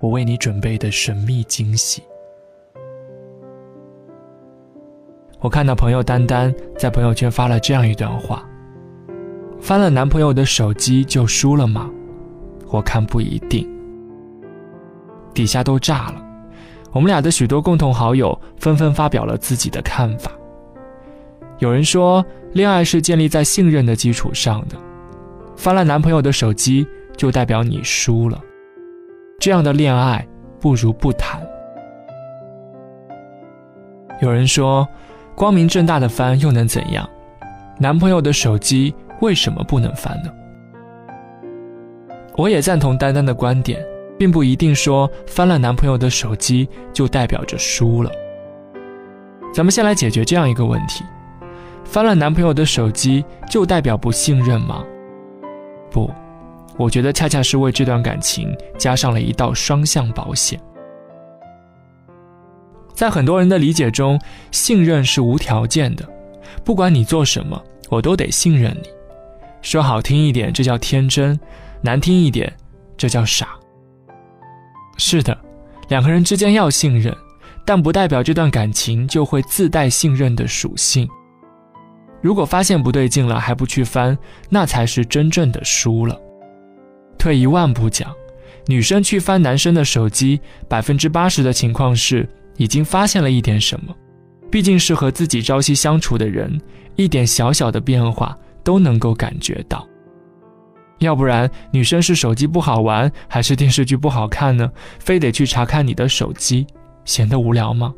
我为你准备的神秘惊喜。我看到朋友丹丹在朋友圈发了这样一段话：“翻了男朋友的手机就输了吗？我看不一定。”底下都炸了，我们俩的许多共同好友纷纷发表了自己的看法。有人说，恋爱是建立在信任的基础上的，翻了男朋友的手机就代表你输了。这样的恋爱不如不谈。有人说，光明正大的翻又能怎样？男朋友的手机为什么不能翻呢？我也赞同丹丹的观点，并不一定说翻了男朋友的手机就代表着输了。咱们先来解决这样一个问题：翻了男朋友的手机就代表不信任吗？不。我觉得恰恰是为这段感情加上了一道双向保险。在很多人的理解中，信任是无条件的，不管你做什么，我都得信任你。说好听一点，这叫天真；难听一点，这叫傻。是的，两个人之间要信任，但不代表这段感情就会自带信任的属性。如果发现不对劲了还不去翻，那才是真正的输了。退一万步讲，女生去翻男生的手机，百分之八十的情况是已经发现了一点什么。毕竟是和自己朝夕相处的人，一点小小的变化都能够感觉到。要不然，女生是手机不好玩，还是电视剧不好看呢？非得去查看你的手机，闲得无聊吗？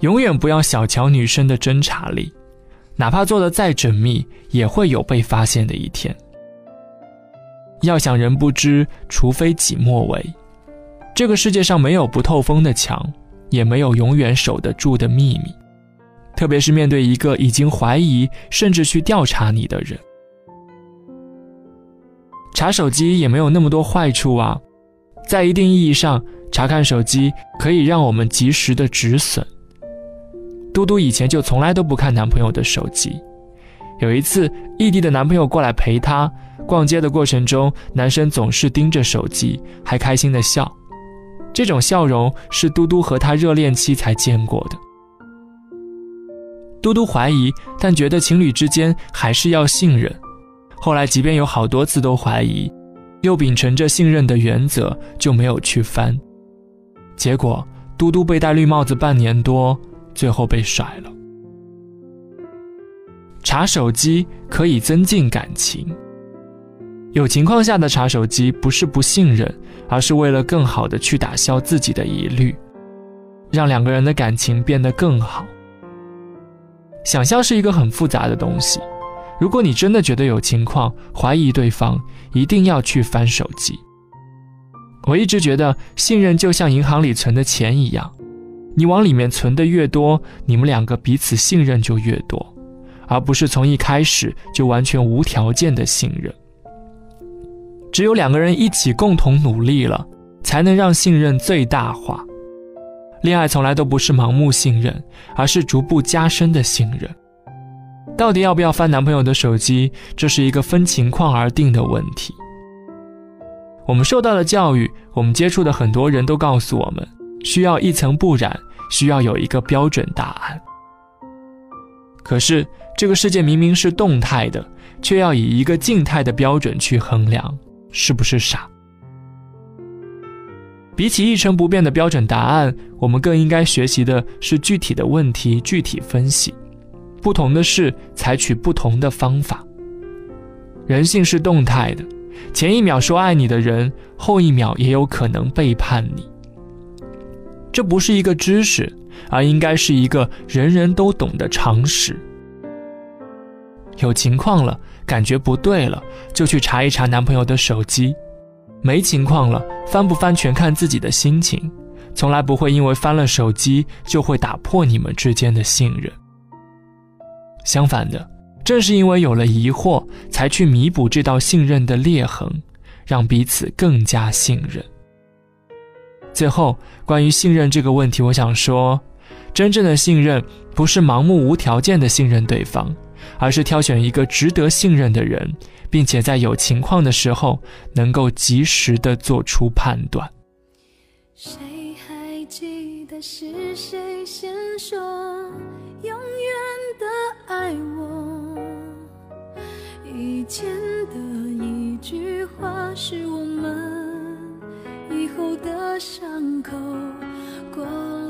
永远不要小瞧女生的侦查力，哪怕做的再缜密，也会有被发现的一天。要想人不知，除非己莫为。这个世界上没有不透风的墙，也没有永远守得住的秘密。特别是面对一个已经怀疑甚至去调查你的人，查手机也没有那么多坏处啊。在一定意义上，查看手机可以让我们及时的止损。嘟嘟以前就从来都不看男朋友的手机，有一次异地的男朋友过来陪她。逛街的过程中，男生总是盯着手机，还开心的笑。这种笑容是嘟嘟和他热恋期才见过的。嘟嘟怀疑，但觉得情侣之间还是要信任。后来，即便有好多次都怀疑，又秉承着信任的原则，就没有去翻。结果，嘟嘟被戴绿帽子半年多，最后被甩了。查手机可以增进感情。有情况下的查手机不是不信任，而是为了更好的去打消自己的疑虑，让两个人的感情变得更好。想象是一个很复杂的东西，如果你真的觉得有情况，怀疑对方，一定要去翻手机。我一直觉得信任就像银行里存的钱一样，你往里面存的越多，你们两个彼此信任就越多，而不是从一开始就完全无条件的信任。只有两个人一起共同努力了，才能让信任最大化。恋爱从来都不是盲目信任，而是逐步加深的信任。到底要不要翻男朋友的手机，这是一个分情况而定的问题。我们受到的教育，我们接触的很多人都告诉我们，需要一层不染，需要有一个标准答案。可是这个世界明明是动态的，却要以一个静态的标准去衡量。是不是傻？比起一成不变的标准答案，我们更应该学习的是具体的问题具体分析。不同的是，采取不同的方法。人性是动态的，前一秒说爱你的人，后一秒也有可能背叛你。这不是一个知识，而应该是一个人人都懂的常识。有情况了，感觉不对了，就去查一查男朋友的手机。没情况了，翻不翻全看自己的心情，从来不会因为翻了手机就会打破你们之间的信任。相反的，正是因为有了疑惑，才去弥补这道信任的裂痕，让彼此更加信任。最后，关于信任这个问题，我想说，真正的信任不是盲目无条件的信任对方，而是挑选一个值得信任的人。并且在有情况的时候，能够及时的做出判断。谁还记得是谁先说永远的爱我？以前的一句话是我们以后的伤口，过了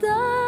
的，